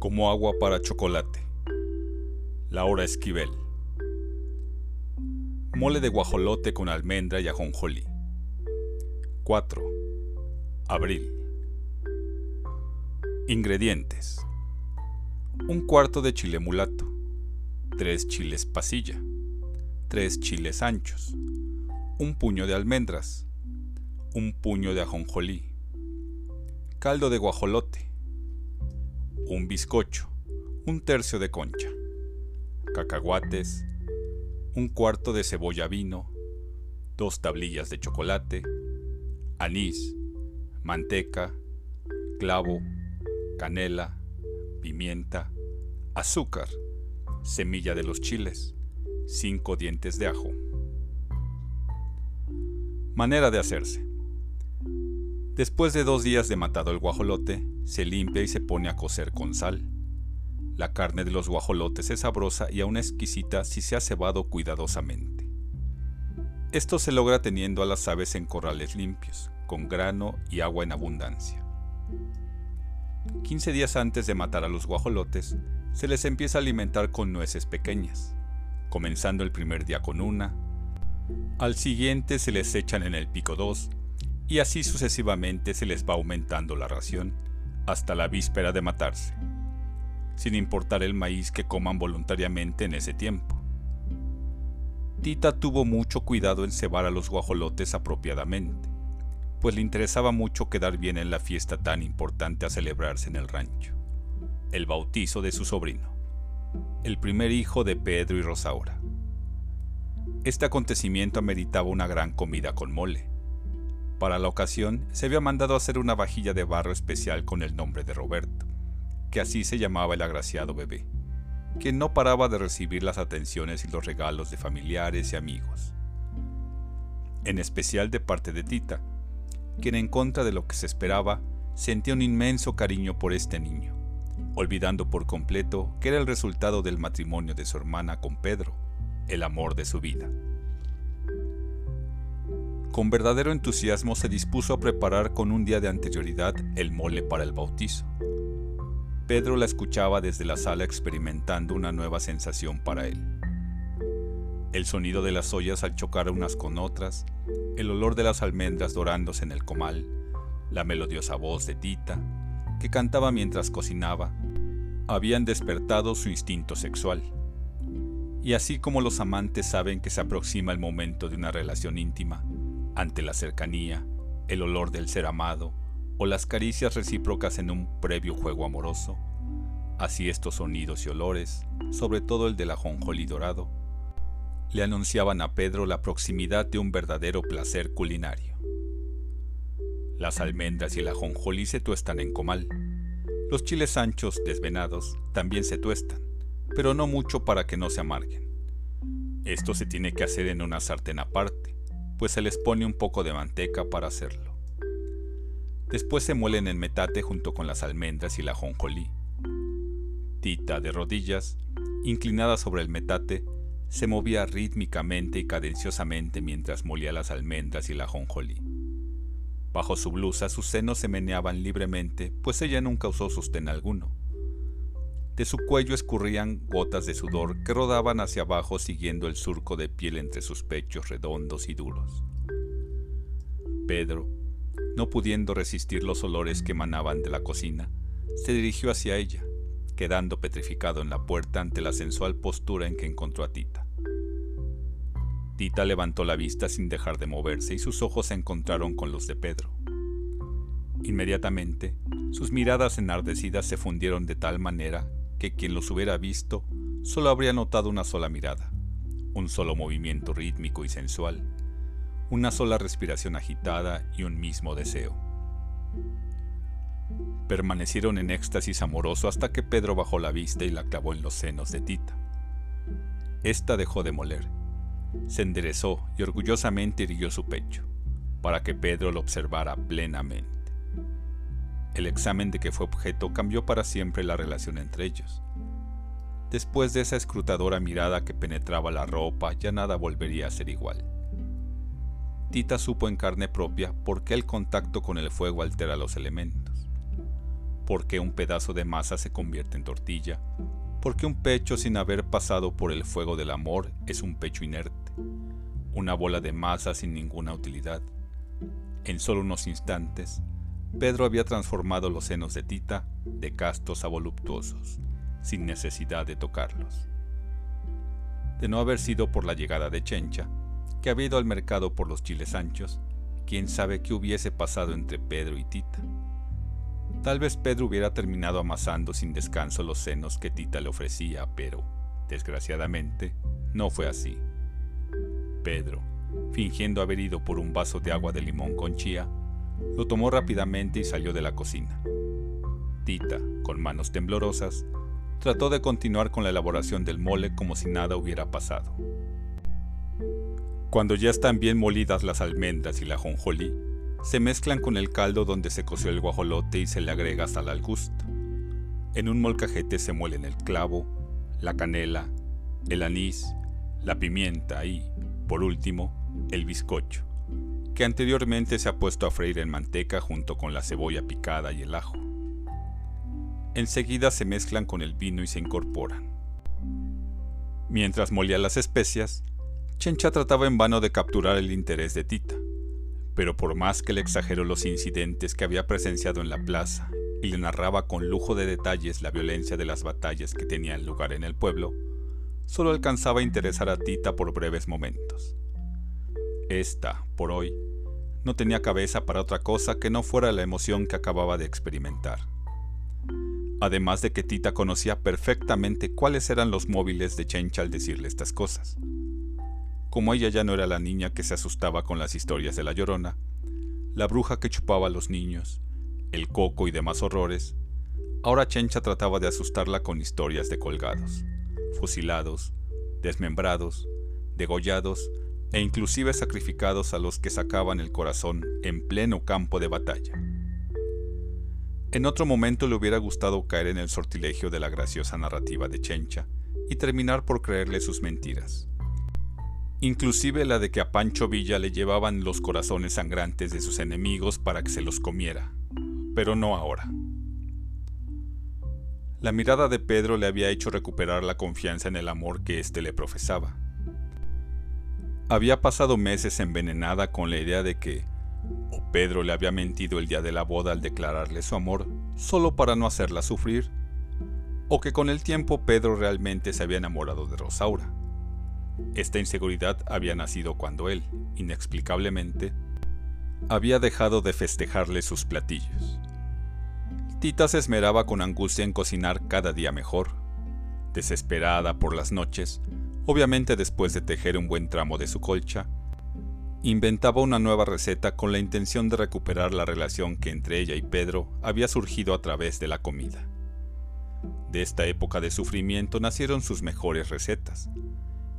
como agua para chocolate. Laura Esquivel. Mole de guajolote con almendra y ajonjolí. 4. Abril. Ingredientes. Un cuarto de chile mulato. 3 chiles pasilla. 3 chiles anchos. Un puño de almendras. Un puño de ajonjolí. Caldo de guajolote un bizcocho, un tercio de concha, cacahuates, un cuarto de cebolla vino, dos tablillas de chocolate, anís, manteca, clavo, canela, pimienta, azúcar, semilla de los chiles, cinco dientes de ajo. Manera de hacerse. Después de dos días de matado el guajolote, se limpia y se pone a cocer con sal. La carne de los guajolotes es sabrosa y aún exquisita si se ha cebado cuidadosamente. Esto se logra teniendo a las aves en corrales limpios, con grano y agua en abundancia. 15 días antes de matar a los guajolotes, se les empieza a alimentar con nueces pequeñas, comenzando el primer día con una, al siguiente se les echan en el pico dos, y así sucesivamente se les va aumentando la ración hasta la víspera de matarse, sin importar el maíz que coman voluntariamente en ese tiempo. Tita tuvo mucho cuidado en cebar a los guajolotes apropiadamente, pues le interesaba mucho quedar bien en la fiesta tan importante a celebrarse en el rancho, el bautizo de su sobrino, el primer hijo de Pedro y Rosaura. Este acontecimiento ameritaba una gran comida con mole, para la ocasión se había mandado hacer una vajilla de barro especial con el nombre de Roberto, que así se llamaba el agraciado bebé, quien no paraba de recibir las atenciones y los regalos de familiares y amigos. En especial de parte de Tita, quien en contra de lo que se esperaba sentía un inmenso cariño por este niño, olvidando por completo que era el resultado del matrimonio de su hermana con Pedro, el amor de su vida. Con verdadero entusiasmo se dispuso a preparar con un día de anterioridad el mole para el bautizo. Pedro la escuchaba desde la sala experimentando una nueva sensación para él. El sonido de las ollas al chocar unas con otras, el olor de las almendras dorándose en el comal, la melodiosa voz de Tita, que cantaba mientras cocinaba, habían despertado su instinto sexual. Y así como los amantes saben que se aproxima el momento de una relación íntima, ante la cercanía, el olor del ser amado o las caricias recíprocas en un previo juego amoroso. Así estos sonidos y olores, sobre todo el del ajonjolí dorado, le anunciaban a Pedro la proximidad de un verdadero placer culinario. Las almendras y el ajonjolí se tuestan en comal. Los chiles anchos desvenados también se tuestan, pero no mucho para que no se amarguen. Esto se tiene que hacer en una sartén aparte, pues se les pone un poco de manteca para hacerlo. Después se muelen en metate junto con las almendras y la jonjolí. Tita, de rodillas, inclinada sobre el metate, se movía rítmicamente y cadenciosamente mientras molía las almendras y la jonjolí. Bajo su blusa sus senos se meneaban libremente, pues ella nunca usó sostén alguno. De su cuello escurrían gotas de sudor que rodaban hacia abajo siguiendo el surco de piel entre sus pechos redondos y duros. Pedro, no pudiendo resistir los olores que emanaban de la cocina, se dirigió hacia ella, quedando petrificado en la puerta ante la sensual postura en que encontró a Tita. Tita levantó la vista sin dejar de moverse y sus ojos se encontraron con los de Pedro. Inmediatamente, sus miradas enardecidas se fundieron de tal manera que quien los hubiera visto solo habría notado una sola mirada, un solo movimiento rítmico y sensual, una sola respiración agitada y un mismo deseo. Permanecieron en éxtasis amoroso hasta que Pedro bajó la vista y la clavó en los senos de Tita. Esta dejó de moler, se enderezó y orgullosamente irguió su pecho, para que Pedro lo observara plenamente. El examen de que fue objeto cambió para siempre la relación entre ellos. Después de esa escrutadora mirada que penetraba la ropa, ya nada volvería a ser igual. Tita supo en carne propia por qué el contacto con el fuego altera los elementos, por qué un pedazo de masa se convierte en tortilla, por qué un pecho sin haber pasado por el fuego del amor es un pecho inerte, una bola de masa sin ninguna utilidad. En solo unos instantes, Pedro había transformado los senos de Tita de castos a voluptuosos, sin necesidad de tocarlos. De no haber sido por la llegada de Chencha, que había ido al mercado por los chiles anchos, quién sabe qué hubiese pasado entre Pedro y Tita. Tal vez Pedro hubiera terminado amasando sin descanso los senos que Tita le ofrecía, pero, desgraciadamente, no fue así. Pedro, fingiendo haber ido por un vaso de agua de limón con chía, lo tomó rápidamente y salió de la cocina. Tita, con manos temblorosas, trató de continuar con la elaboración del mole como si nada hubiera pasado. Cuando ya están bien molidas las almendras y la jonjolí, se mezclan con el caldo donde se coció el guajolote y se le agrega sal al gusto. En un molcajete se muelen el clavo, la canela, el anís, la pimienta y, por último, el bizcocho, que anteriormente se ha puesto a freír en manteca junto con la cebolla picada y el ajo. Enseguida se mezclan con el vino y se incorporan. Mientras molía las especias, Chencha trataba en vano de capturar el interés de Tita pero por más que le exageró los incidentes que había presenciado en la plaza y le narraba con lujo de detalles la violencia de las batallas que tenían lugar en el pueblo, solo alcanzaba a interesar a Tita por breves momentos. Esta, por hoy, no tenía cabeza para otra cosa que no fuera la emoción que acababa de experimentar. Además de que Tita conocía perfectamente cuáles eran los móviles de Chencha al decirle estas cosas. Como ella ya no era la niña que se asustaba con las historias de la llorona, la bruja que chupaba a los niños, el coco y demás horrores, ahora Chencha trataba de asustarla con historias de colgados, fusilados, desmembrados, degollados e inclusive sacrificados a los que sacaban el corazón en pleno campo de batalla. En otro momento le hubiera gustado caer en el sortilegio de la graciosa narrativa de Chencha y terminar por creerle sus mentiras inclusive la de que a Pancho Villa le llevaban los corazones sangrantes de sus enemigos para que se los comiera, pero no ahora. La mirada de Pedro le había hecho recuperar la confianza en el amor que éste le profesaba. Había pasado meses envenenada con la idea de que o Pedro le había mentido el día de la boda al declararle su amor solo para no hacerla sufrir, o que con el tiempo Pedro realmente se había enamorado de Rosaura. Esta inseguridad había nacido cuando él, inexplicablemente, había dejado de festejarle sus platillos. Tita se esmeraba con angustia en cocinar cada día mejor. Desesperada por las noches, obviamente después de tejer un buen tramo de su colcha, inventaba una nueva receta con la intención de recuperar la relación que entre ella y Pedro había surgido a través de la comida. De esta época de sufrimiento nacieron sus mejores recetas,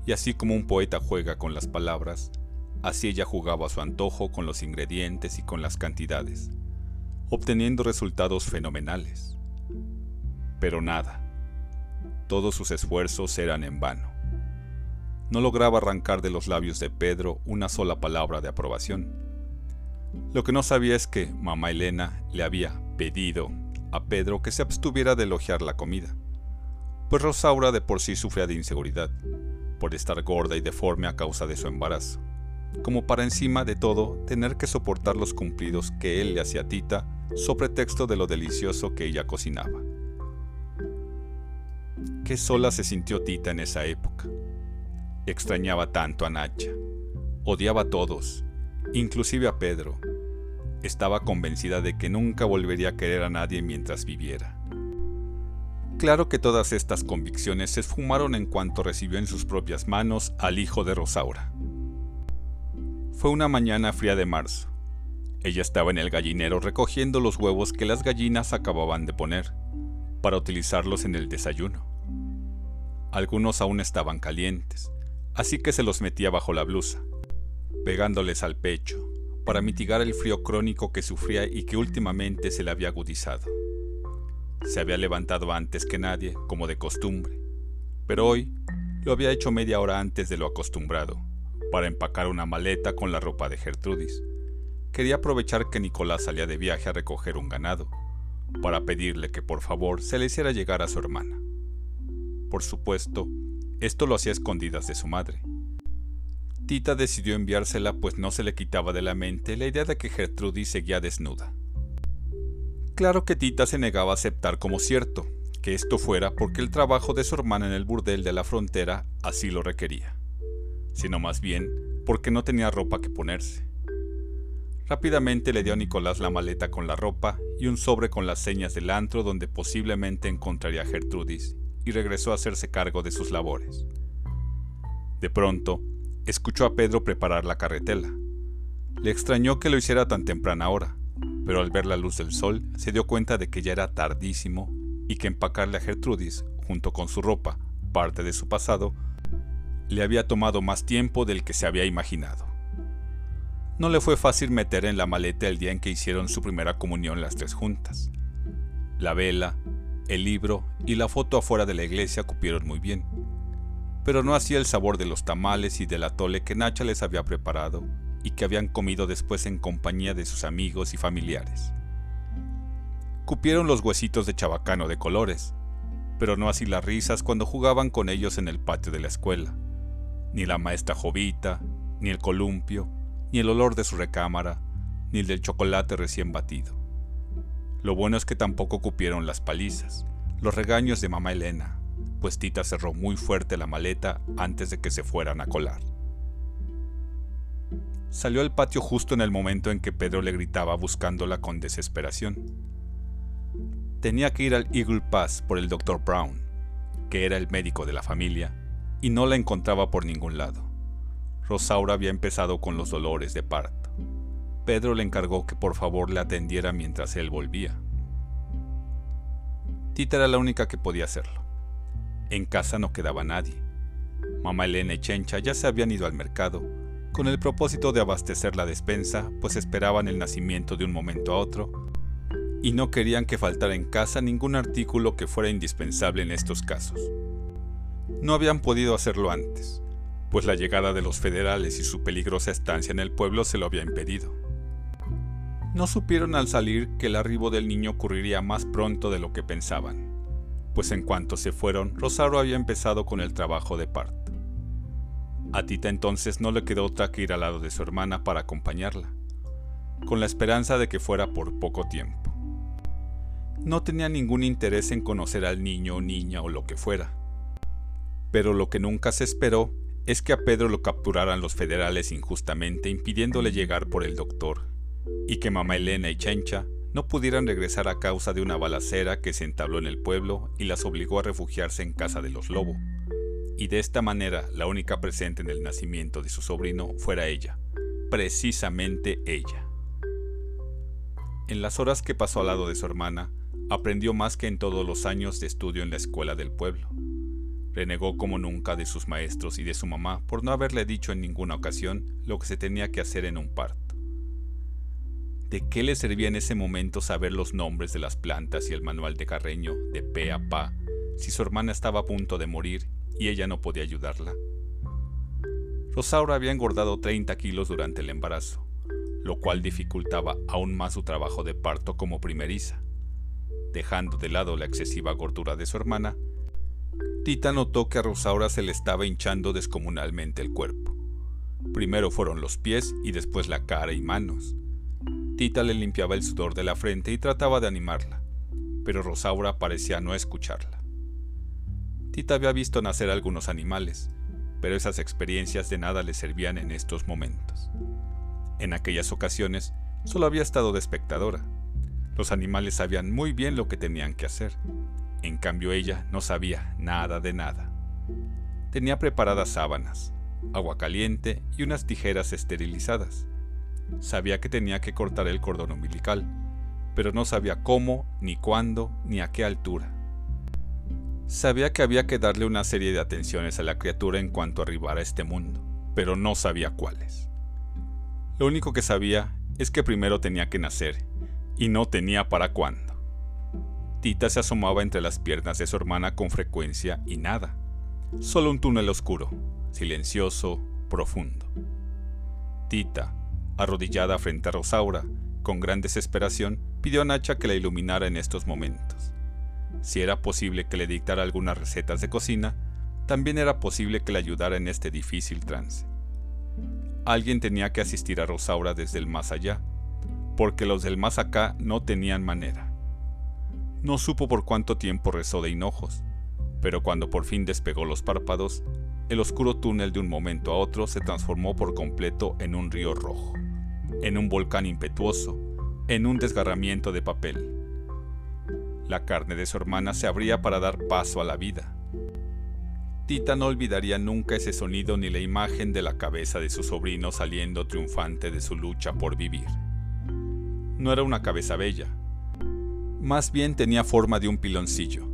y así como un poeta juega con las palabras, así ella jugaba a su antojo con los ingredientes y con las cantidades, obteniendo resultados fenomenales. Pero nada, todos sus esfuerzos eran en vano. No lograba arrancar de los labios de Pedro una sola palabra de aprobación. Lo que no sabía es que mamá Elena le había pedido a Pedro que se abstuviera de elogiar la comida, pues Rosaura de por sí sufría de inseguridad por estar gorda y deforme a causa de su embarazo, como para encima de todo tener que soportar los cumplidos que él le hacía a Tita sobre texto de lo delicioso que ella cocinaba. Qué sola se sintió Tita en esa época. Extrañaba tanto a Nacha, odiaba a todos, inclusive a Pedro. Estaba convencida de que nunca volvería a querer a nadie mientras viviera. Claro que todas estas convicciones se esfumaron en cuanto recibió en sus propias manos al hijo de Rosaura. Fue una mañana fría de marzo. Ella estaba en el gallinero recogiendo los huevos que las gallinas acababan de poner, para utilizarlos en el desayuno. Algunos aún estaban calientes, así que se los metía bajo la blusa, pegándoles al pecho, para mitigar el frío crónico que sufría y que últimamente se le había agudizado. Se había levantado antes que nadie, como de costumbre, pero hoy lo había hecho media hora antes de lo acostumbrado, para empacar una maleta con la ropa de Gertrudis. Quería aprovechar que Nicolás salía de viaje a recoger un ganado, para pedirle que por favor se le hiciera llegar a su hermana. Por supuesto, esto lo hacía escondidas de su madre. Tita decidió enviársela pues no se le quitaba de la mente la idea de que Gertrudis seguía desnuda. Claro que Tita se negaba a aceptar como cierto que esto fuera porque el trabajo de su hermana en el burdel de la frontera así lo requería, sino más bien porque no tenía ropa que ponerse. Rápidamente le dio a Nicolás la maleta con la ropa y un sobre con las señas del antro donde posiblemente encontraría a Gertrudis y regresó a hacerse cargo de sus labores. De pronto, escuchó a Pedro preparar la carretela. Le extrañó que lo hiciera tan temprana hora, pero al ver la luz del sol se dio cuenta de que ya era tardísimo y que empacarle a Gertrudis, junto con su ropa, parte de su pasado, le había tomado más tiempo del que se había imaginado. No le fue fácil meter en la maleta el día en que hicieron su primera comunión las tres juntas. La vela, el libro y la foto afuera de la iglesia cupieron muy bien, pero no hacía el sabor de los tamales y del atole que Nacha les había preparado y que habían comido después en compañía de sus amigos y familiares. Cupieron los huesitos de chabacano de colores, pero no así las risas cuando jugaban con ellos en el patio de la escuela, ni la maestra Jovita, ni el columpio, ni el olor de su recámara, ni el del chocolate recién batido. Lo bueno es que tampoco cupieron las palizas, los regaños de mamá Elena, pues Tita cerró muy fuerte la maleta antes de que se fueran a colar. Salió al patio justo en el momento en que Pedro le gritaba buscándola con desesperación. Tenía que ir al Eagle Pass por el Dr. Brown, que era el médico de la familia, y no la encontraba por ningún lado. Rosaura había empezado con los dolores de parto. Pedro le encargó que por favor le atendiera mientras él volvía. Tita era la única que podía hacerlo. En casa no quedaba nadie. Mamá Elena y Chencha ya se habían ido al mercado, con el propósito de abastecer la despensa, pues esperaban el nacimiento de un momento a otro, y no querían que faltara en casa ningún artículo que fuera indispensable en estos casos. No habían podido hacerlo antes, pues la llegada de los federales y su peligrosa estancia en el pueblo se lo había impedido. No supieron al salir que el arribo del niño ocurriría más pronto de lo que pensaban, pues en cuanto se fueron, Rosario había empezado con el trabajo de parto. A Tita entonces no le quedó otra que ir al lado de su hermana para acompañarla, con la esperanza de que fuera por poco tiempo. No tenía ningún interés en conocer al niño o niña o lo que fuera, pero lo que nunca se esperó es que a Pedro lo capturaran los federales injustamente impidiéndole llegar por el doctor y que mamá Elena y Chencha no pudieran regresar a causa de una balacera que se entabló en el pueblo y las obligó a refugiarse en casa de los Lobo. Y de esta manera la única presente en el nacimiento de su sobrino fuera ella, precisamente ella. En las horas que pasó al lado de su hermana, aprendió más que en todos los años de estudio en la escuela del pueblo. Renegó como nunca de sus maestros y de su mamá por no haberle dicho en ninguna ocasión lo que se tenía que hacer en un parto. ¿De qué le servía en ese momento saber los nombres de las plantas y el manual de Carreño de pe a pa si su hermana estaba a punto de morir y ella no podía ayudarla? Rosaura había engordado 30 kilos durante el embarazo, lo cual dificultaba aún más su trabajo de parto como primeriza. Dejando de lado la excesiva gordura de su hermana, Tita notó que a Rosaura se le estaba hinchando descomunalmente el cuerpo. Primero fueron los pies y después la cara y manos. Tita le limpiaba el sudor de la frente y trataba de animarla, pero Rosaura parecía no escucharla. Tita había visto nacer algunos animales, pero esas experiencias de nada le servían en estos momentos. En aquellas ocasiones solo había estado de espectadora. Los animales sabían muy bien lo que tenían que hacer. En cambio ella no sabía nada de nada. Tenía preparadas sábanas, agua caliente y unas tijeras esterilizadas. Sabía que tenía que cortar el cordón umbilical, pero no sabía cómo, ni cuándo, ni a qué altura. Sabía que había que darle una serie de atenciones a la criatura en cuanto arribara a este mundo, pero no sabía cuáles. Lo único que sabía es que primero tenía que nacer, y no tenía para cuándo. Tita se asomaba entre las piernas de su hermana con frecuencia y nada. Solo un túnel oscuro, silencioso, profundo. Tita, arrodillada frente a Rosaura, con gran desesperación, pidió a Nacha que la iluminara en estos momentos. Si era posible que le dictara algunas recetas de cocina, también era posible que le ayudara en este difícil trance. Alguien tenía que asistir a Rosaura desde el más allá, porque los del más acá no tenían manera. No supo por cuánto tiempo rezó de hinojos, pero cuando por fin despegó los párpados, el oscuro túnel de un momento a otro se transformó por completo en un río rojo, en un volcán impetuoso, en un desgarramiento de papel. La carne de su hermana se abría para dar paso a la vida. Tita no olvidaría nunca ese sonido ni la imagen de la cabeza de su sobrino saliendo triunfante de su lucha por vivir. No era una cabeza bella, más bien tenía forma de un piloncillo,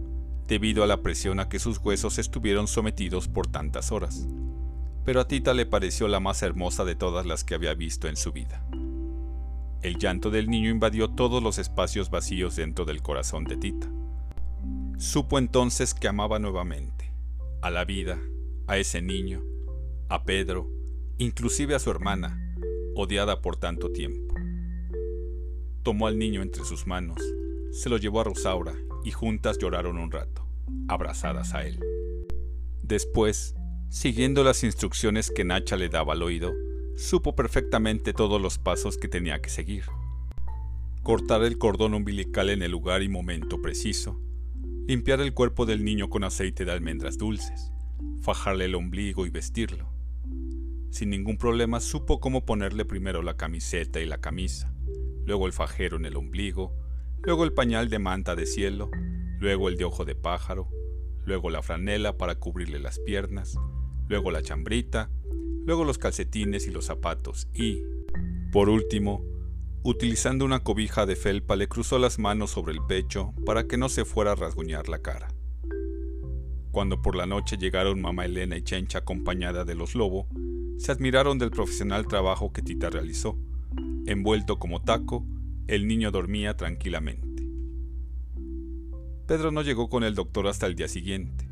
debido a la presión a que sus huesos estuvieron sometidos por tantas horas, pero a Tita le pareció la más hermosa de todas las que había visto en su vida. El llanto del niño invadió todos los espacios vacíos dentro del corazón de Tita. Supo entonces que amaba nuevamente, a la vida, a ese niño, a Pedro, inclusive a su hermana, odiada por tanto tiempo. Tomó al niño entre sus manos, se lo llevó a Rosaura y juntas lloraron un rato, abrazadas a él. Después, siguiendo las instrucciones que Nacha le daba al oído, supo perfectamente todos los pasos que tenía que seguir. Cortar el cordón umbilical en el lugar y momento preciso, limpiar el cuerpo del niño con aceite de almendras dulces, fajarle el ombligo y vestirlo. Sin ningún problema supo cómo ponerle primero la camiseta y la camisa, luego el fajero en el ombligo, luego el pañal de manta de cielo, luego el de ojo de pájaro, luego la franela para cubrirle las piernas, luego la chambrita, luego los calcetines y los zapatos y, por último, utilizando una cobija de felpa le cruzó las manos sobre el pecho para que no se fuera a rasguñar la cara. Cuando por la noche llegaron mamá Elena y Chencha acompañada de los Lobo, se admiraron del profesional trabajo que Tita realizó. Envuelto como taco, el niño dormía tranquilamente. Pedro no llegó con el doctor hasta el día siguiente,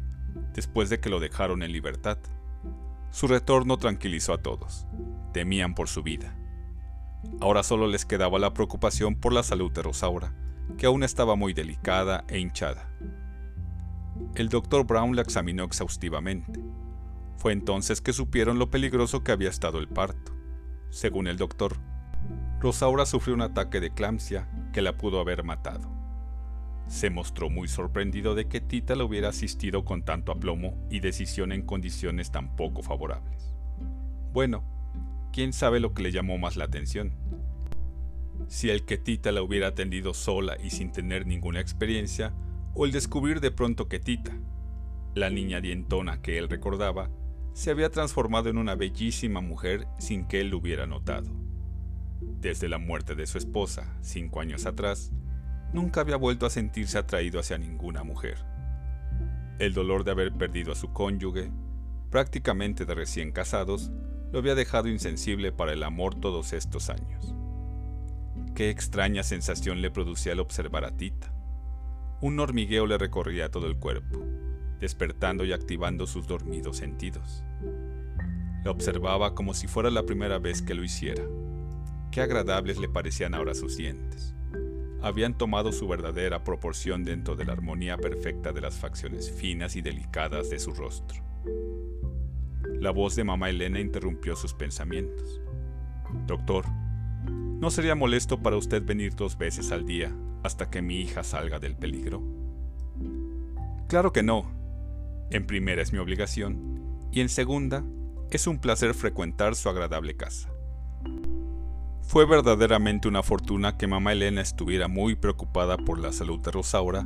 después de que lo dejaron en libertad. Su retorno tranquilizó a todos. Temían por su vida. Ahora solo les quedaba la preocupación por la salud de Rosaura, que aún estaba muy delicada e hinchada. El doctor Brown la examinó exhaustivamente. Fue entonces que supieron lo peligroso que había estado el parto. Según el doctor, Rosaura sufrió un ataque de eclampsia que la pudo haber matado. Se mostró muy sorprendido de que Tita lo hubiera asistido con tanto aplomo y decisión en condiciones tan poco favorables. Bueno, quién sabe lo que le llamó más la atención. Si el que Tita la hubiera atendido sola y sin tener ninguna experiencia, o el descubrir de pronto que Tita, la niña dientona que él recordaba, se había transformado en una bellísima mujer sin que él lo hubiera notado. Desde la muerte de su esposa, cinco años atrás, nunca había vuelto a sentirse atraído hacia ninguna mujer. El dolor de haber perdido a su cónyuge, prácticamente de recién casados, lo había dejado insensible para el amor todos estos años. Qué extraña sensación le producía al observar a Tita. Un hormigueo le recorría todo el cuerpo, despertando y activando sus dormidos sentidos. La observaba como si fuera la primera vez que lo hiciera. Qué agradables le parecían ahora sus dientes habían tomado su verdadera proporción dentro de la armonía perfecta de las facciones finas y delicadas de su rostro. La voz de mamá Elena interrumpió sus pensamientos. Doctor, ¿no sería molesto para usted venir dos veces al día hasta que mi hija salga del peligro? Claro que no. En primera es mi obligación y en segunda es un placer frecuentar su agradable casa. Fue verdaderamente una fortuna que mamá Elena estuviera muy preocupada por la salud de Rosaura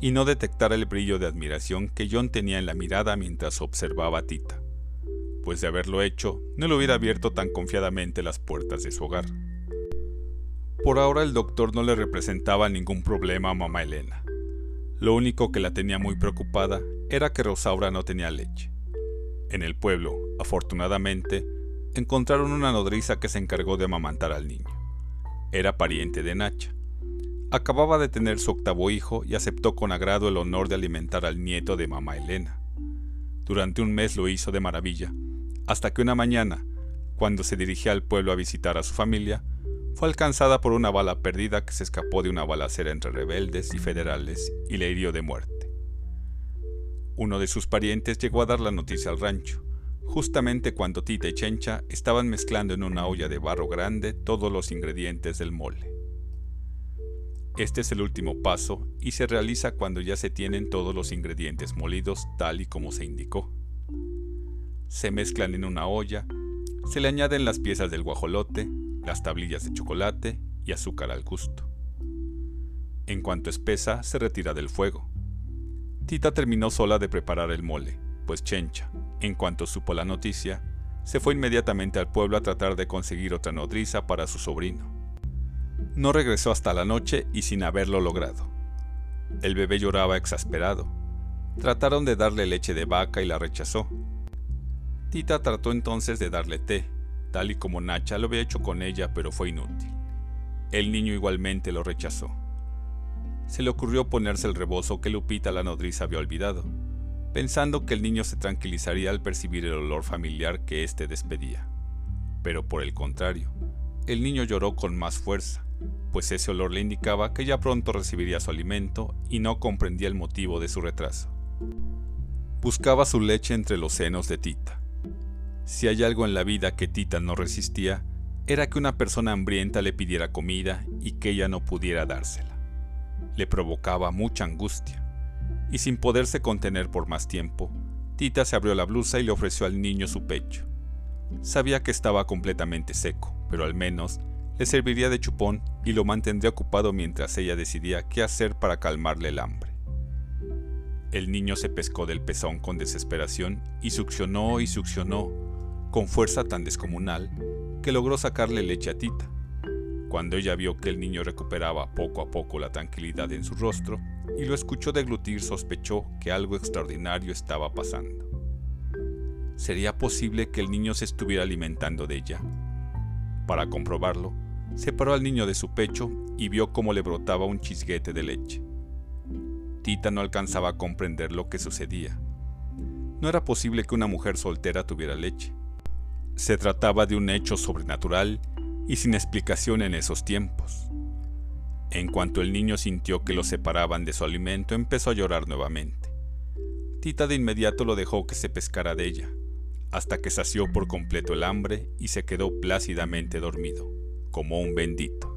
y no detectara el brillo de admiración que John tenía en la mirada mientras observaba a Tita, pues de haberlo hecho no le hubiera abierto tan confiadamente las puertas de su hogar. Por ahora el doctor no le representaba ningún problema a mamá Elena. Lo único que la tenía muy preocupada era que Rosaura no tenía leche. En el pueblo, afortunadamente, encontraron una nodriza que se encargó de amamantar al niño. Era pariente de Nacha. Acababa de tener su octavo hijo y aceptó con agrado el honor de alimentar al nieto de mamá Elena. Durante un mes lo hizo de maravilla, hasta que una mañana, cuando se dirigía al pueblo a visitar a su familia, fue alcanzada por una bala perdida que se escapó de una balacera entre rebeldes y federales y le hirió de muerte. Uno de sus parientes llegó a dar la noticia al rancho, justamente cuando Tita y Chencha estaban mezclando en una olla de barro grande todos los ingredientes del mole. Este es el último paso y se realiza cuando ya se tienen todos los ingredientes molidos tal y como se indicó. Se mezclan en una olla, se le añaden las piezas del guajolote, las tablillas de chocolate y azúcar al gusto. En cuanto espesa, se retira del fuego. Tita terminó sola de preparar el mole, pues Chencha, en cuanto supo la noticia, se fue inmediatamente al pueblo a tratar de conseguir otra nodriza para su sobrino. No regresó hasta la noche y sin haberlo logrado. El bebé lloraba exasperado. Trataron de darle leche de vaca y la rechazó. Tita trató entonces de darle té, tal y como Nacha lo había hecho con ella, pero fue inútil. El niño igualmente lo rechazó. Se le ocurrió ponerse el rebozo que Lupita la nodriza había olvidado, pensando que el niño se tranquilizaría al percibir el olor familiar que éste despedía. Pero por el contrario, el niño lloró con más fuerza, pues ese olor le indicaba que ya pronto recibiría su alimento y no comprendía el motivo de su retraso. Buscaba su leche entre los senos de Tita. Si hay algo en la vida que Tita no resistía, era que una persona hambrienta le pidiera comida y que ella no pudiera dársela. Le provocaba mucha angustia, y sin poderse contener por más tiempo, Tita se abrió la blusa y le ofreció al niño su pecho. Sabía que estaba completamente seco, pero al menos le serviría de chupón y lo mantendría ocupado mientras ella decidía qué hacer para calmarle el hambre. El niño se pescó del pezón con desesperación y succionó y succionó con fuerza tan descomunal que logró sacarle leche a Tita. Cuando ella vio que el niño recuperaba poco a poco la tranquilidad en su rostro y lo escuchó deglutir, sospechó que algo extraordinario estaba pasando. ¿Sería posible que el niño se estuviera alimentando de ella? Para comprobarlo, separó al niño de su pecho y vio cómo le brotaba un chisguete de leche. Tita no alcanzaba a comprender lo que sucedía. No era posible que una mujer soltera tuviera leche. Se trataba de un hecho sobrenatural y sin explicación en esos tiempos. En cuanto el niño sintió que lo separaban de su alimento, empezó a llorar nuevamente. Tita de inmediato lo dejó que se pescara de ella, hasta que sació por completo el hambre y se quedó plácidamente dormido como un bendito.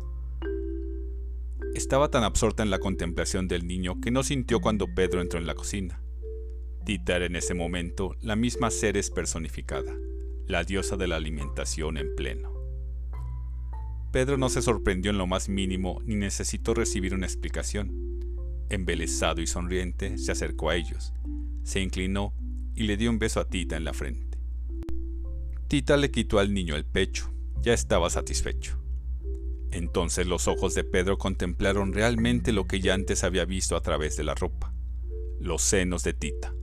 Estaba tan absorta en la contemplación del niño que no sintió cuando Pedro entró en la cocina. Tita era en ese momento la misma Ceres personificada, la diosa de la alimentación en pleno. Pedro no se sorprendió en lo más mínimo ni necesitó recibir una explicación. Embelesado y sonriente, se acercó a ellos, se inclinó y le dio un beso a Tita en la frente. Tita le quitó al niño el pecho, ya estaba satisfecho. Entonces los ojos de Pedro contemplaron realmente lo que ya antes había visto a través de la ropa, los senos de Tita.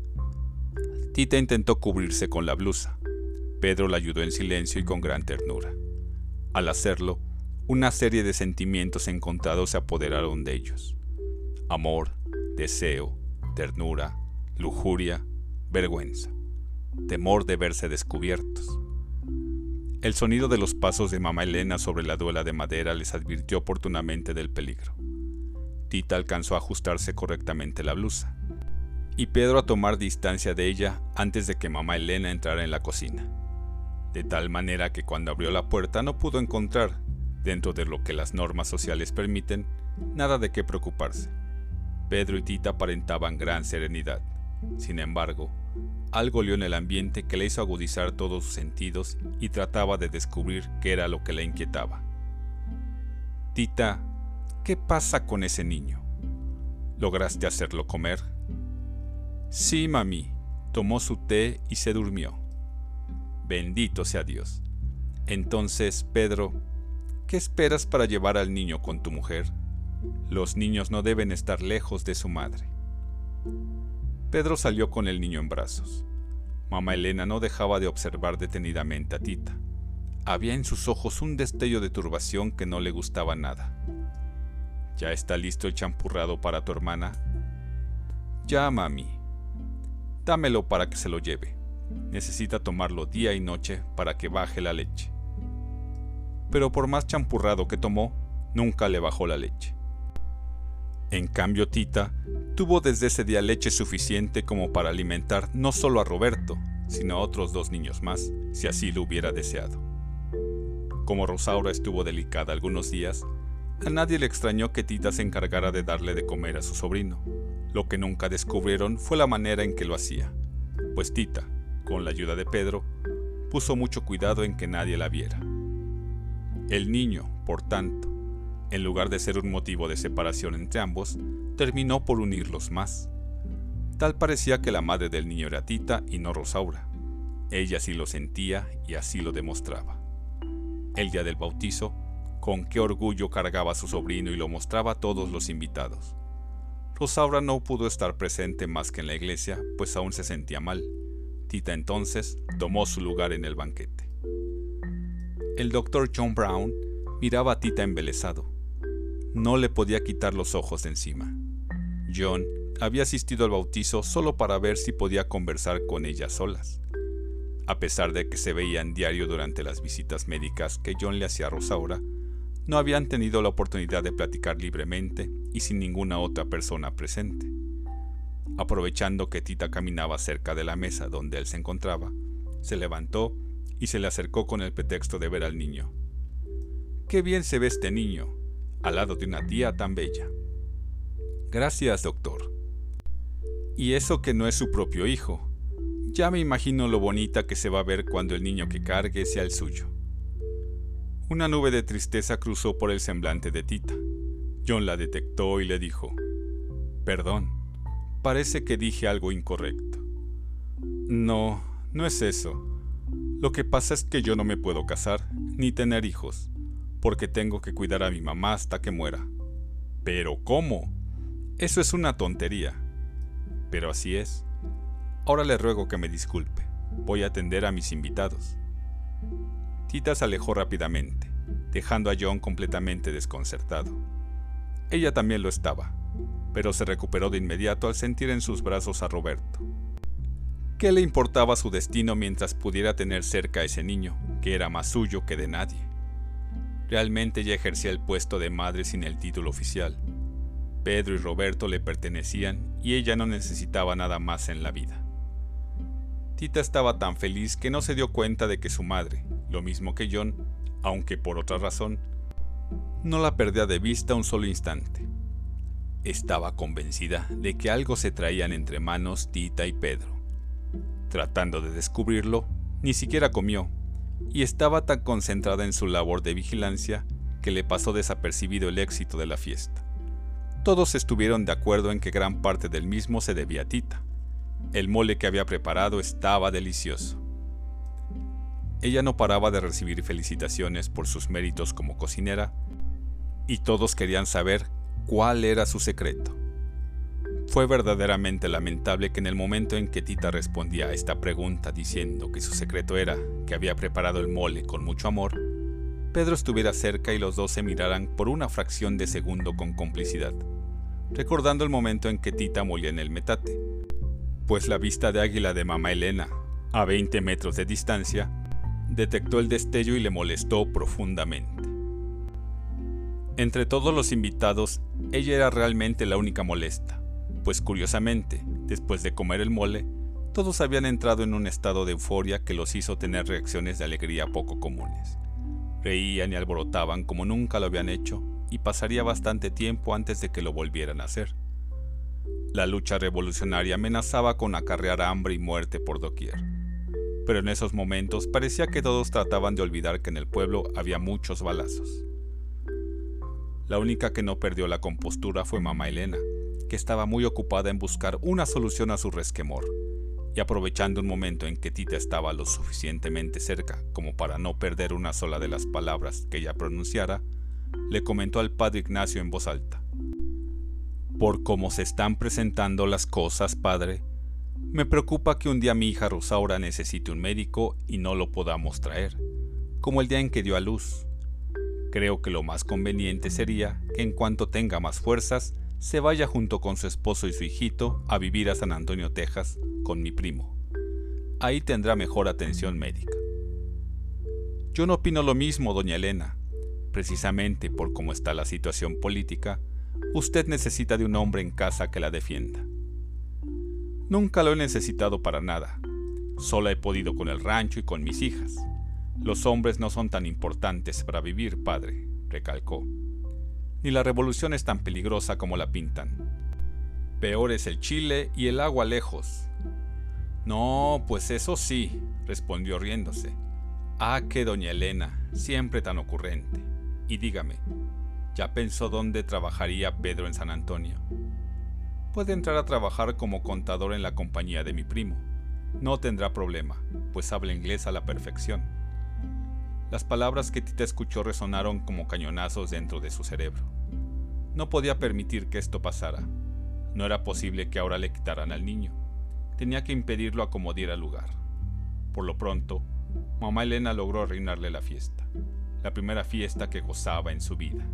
Tita intentó cubrirse con la blusa. Pedro la ayudó en silencio y con gran ternura. Al hacerlo, una serie de sentimientos encontrados se apoderaron de ellos. Amor, deseo, ternura, lujuria, vergüenza, temor de verse descubiertos. El sonido de los pasos de mamá Elena sobre la duela de madera les advirtió oportunamente del peligro. Tita alcanzó a ajustarse correctamente la blusa, y Pedro a tomar distancia de ella antes de que mamá Elena entrara en la cocina, de tal manera que cuando abrió la puerta no pudo encontrar, dentro de lo que las normas sociales permiten, nada de qué preocuparse. Pedro y Tita aparentaban gran serenidad. Sin embargo, algo olió en el ambiente que le hizo agudizar todos sus sentidos y trataba de descubrir qué era lo que la inquietaba. Tita, ¿qué pasa con ese niño? ¿Lograste hacerlo comer? Sí, mami. Tomó su té y se durmió. Bendito sea Dios. Entonces, Pedro, ¿qué esperas para llevar al niño con tu mujer? Los niños no deben estar lejos de su madre. Pedro salió con el niño en brazos. Mamá Elena no dejaba de observar detenidamente a Tita. Había en sus ojos un destello de turbación que no le gustaba nada. ¿Ya está listo el champurrado para tu hermana? Ya, mami. Dámelo para que se lo lleve. Necesita tomarlo día y noche para que baje la leche. Pero por más champurrado que tomó, nunca le bajó la leche. En cambio, Tita tuvo desde ese día leche suficiente como para alimentar no solo a Roberto, sino a otros dos niños más, si así lo hubiera deseado. Como Rosaura estuvo delicada algunos días, a nadie le extrañó que Tita se encargara de darle de comer a su sobrino. Lo que nunca descubrieron fue la manera en que lo hacía, pues Tita, con la ayuda de Pedro, puso mucho cuidado en que nadie la viera. El niño, por tanto, en lugar de ser un motivo de separación entre ambos, terminó por unirlos más. Tal parecía que la madre del niño era Tita y no Rosaura. Ella sí lo sentía y así lo demostraba. El día del bautizo, con qué orgullo cargaba a su sobrino y lo mostraba a todos los invitados. Rosaura no pudo estar presente más que en la iglesia, pues aún se sentía mal. Tita entonces tomó su lugar en el banquete. El doctor John Brown miraba a Tita embelesado. No le podía quitar los ojos de encima. John había asistido al bautizo solo para ver si podía conversar con ellas solas. A pesar de que se veían diario durante las visitas médicas que John le hacía a Rosaura, no habían tenido la oportunidad de platicar libremente y sin ninguna otra persona presente. Aprovechando que Tita caminaba cerca de la mesa donde él se encontraba, se levantó y se le acercó con el pretexto de ver al niño. Qué bien se ve este niño, al lado de una tía tan bella. Gracias, doctor. Y eso que no es su propio hijo. Ya me imagino lo bonita que se va a ver cuando el niño que cargue sea el suyo. Una nube de tristeza cruzó por el semblante de Tita. John la detectó y le dijo, Perdón, parece que dije algo incorrecto. No, no es eso. Lo que pasa es que yo no me puedo casar ni tener hijos porque tengo que cuidar a mi mamá hasta que muera. Pero ¿cómo? Eso es una tontería. Pero así es. Ahora le ruego que me disculpe. Voy a atender a mis invitados. Tita se alejó rápidamente, dejando a John completamente desconcertado. Ella también lo estaba, pero se recuperó de inmediato al sentir en sus brazos a Roberto. ¿Qué le importaba su destino mientras pudiera tener cerca a ese niño, que era más suyo que de nadie? Realmente ya ejercía el puesto de madre sin el título oficial. Pedro y Roberto le pertenecían y ella no necesitaba nada más en la vida. Tita estaba tan feliz que no se dio cuenta de que su madre, lo mismo que John, aunque por otra razón, no la perdía de vista un solo instante. Estaba convencida de que algo se traían entre manos Tita y Pedro. Tratando de descubrirlo, ni siquiera comió, y estaba tan concentrada en su labor de vigilancia que le pasó desapercibido el éxito de la fiesta. Todos estuvieron de acuerdo en que gran parte del mismo se debía a Tita. El mole que había preparado estaba delicioso. Ella no paraba de recibir felicitaciones por sus méritos como cocinera y todos querían saber cuál era su secreto. Fue verdaderamente lamentable que en el momento en que Tita respondía a esta pregunta diciendo que su secreto era que había preparado el mole con mucho amor, Pedro estuviera cerca y los dos se miraran por una fracción de segundo con complicidad, recordando el momento en que Tita molía en el metate, pues la vista de águila de mamá Elena, a 20 metros de distancia, detectó el destello y le molestó profundamente. Entre todos los invitados, ella era realmente la única molesta pues curiosamente, después de comer el mole, todos habían entrado en un estado de euforia que los hizo tener reacciones de alegría poco comunes. Reían y alborotaban como nunca lo habían hecho y pasaría bastante tiempo antes de que lo volvieran a hacer. La lucha revolucionaria amenazaba con acarrear hambre y muerte por doquier. Pero en esos momentos parecía que todos trataban de olvidar que en el pueblo había muchos balazos. La única que no perdió la compostura fue mamá Elena, que estaba muy ocupada en buscar una solución a su resquemor, y aprovechando un momento en que Tita estaba lo suficientemente cerca como para no perder una sola de las palabras que ella pronunciara, le comentó al padre Ignacio en voz alta. Por cómo se están presentando las cosas, padre, me preocupa que un día mi hija Rosaura necesite un médico y no lo podamos traer, como el día en que dio a luz. Creo que lo más conveniente sería que en cuanto tenga más fuerzas, se vaya junto con su esposo y su hijito a vivir a San Antonio, Texas, con mi primo. Ahí tendrá mejor atención médica. Yo no opino lo mismo, doña Elena, Precisamente por cómo está la situación política, usted necesita de un hombre en casa que la defienda. Nunca lo he necesitado para nada. Solo he podido con el rancho y con mis hijas. Los hombres no son tan importantes para vivir, padre, recalcó. Ni la revolución es tan peligrosa como la pintan. Peor es el chile y el agua lejos. No, pues eso sí, respondió riéndose. Ah, que doña Elena, siempre tan ocurrente. Y dígame, ¿ya pensó dónde trabajaría Pedro en San Antonio? Puede entrar a trabajar como contador en la compañía de mi primo. No tendrá problema, pues habla inglés a la perfección. Las palabras que Tita escuchó resonaron como cañonazos dentro de su cerebro. No podía permitir que esto pasara. No era posible que ahora le quitaran al niño. Tenía que impedirlo a como diera lugar. Por lo pronto, mamá Elena logró arruinarle la fiesta la primera fiesta que gozaba en su vida.